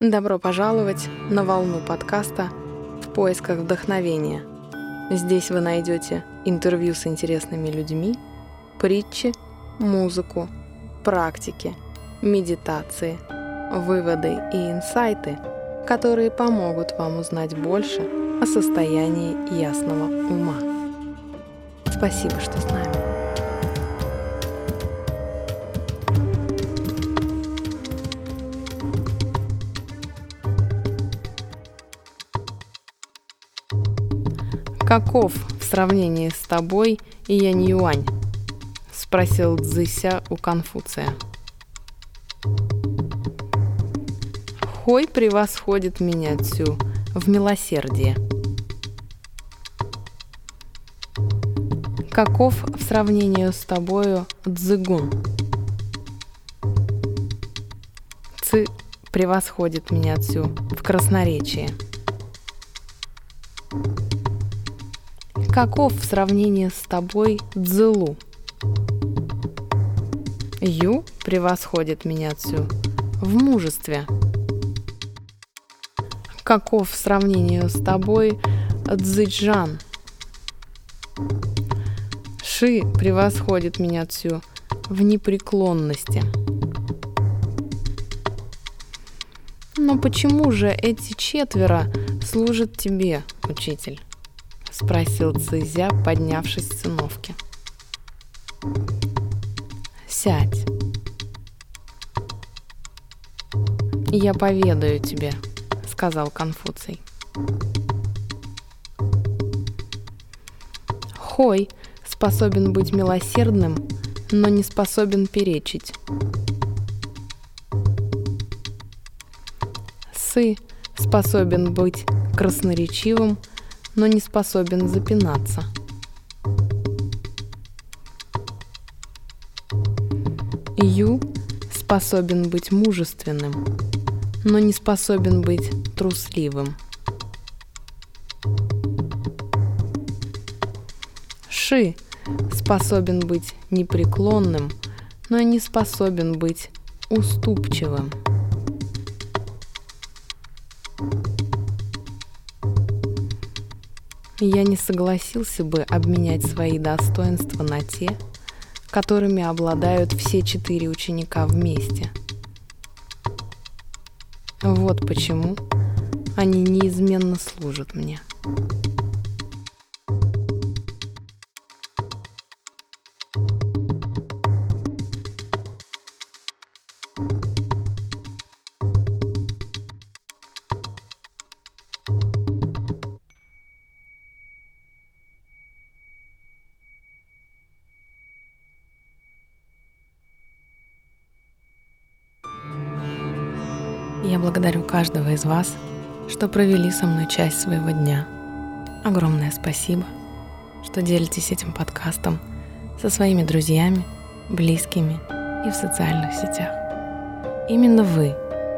Добро пожаловать на волну подкаста «В поисках вдохновения». Здесь вы найдете интервью с интересными людьми, притчи, музыку, практики, медитации, выводы и инсайты, которые помогут вам узнать больше о состоянии ясного ума. Спасибо, что с нами. «Каков в сравнении с тобой Янь Юань?» – спросил Цзыся у Конфуция. Хой превосходит меня Цю в милосердие. Каков в сравнении с тобою Цзыгун? Ци превосходит меня Цю в красноречии. Каков в сравнении с тобой Цзылу? Ю превосходит меня Цю в мужестве. Каков в сравнении с тобой Цзэджан? Ши превосходит меня Цю в непреклонности. Но почему же эти четверо служат тебе, учитель? — спросил Цзызя, поднявшись с циновки. «Сядь. Я поведаю тебе», — сказал Конфуций. Хой способен быть милосердным, но не способен перечить. Сы способен быть красноречивым, но не способен запинаться. Ю способен быть мужественным, но не способен быть трусливым. Ши способен быть непреклонным, но не способен быть уступчивым. Я не согласился бы обменять свои достоинства на те, которыми обладают все четыре ученика вместе. Вот почему они неизменно служат мне. Я благодарю каждого из вас, что провели со мной часть своего дня. Огромное спасибо, что делитесь этим подкастом со своими друзьями, близкими и в социальных сетях. Именно вы,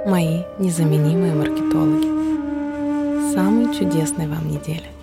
мои незаменимые маркетологи. Самой чудесной вам недели.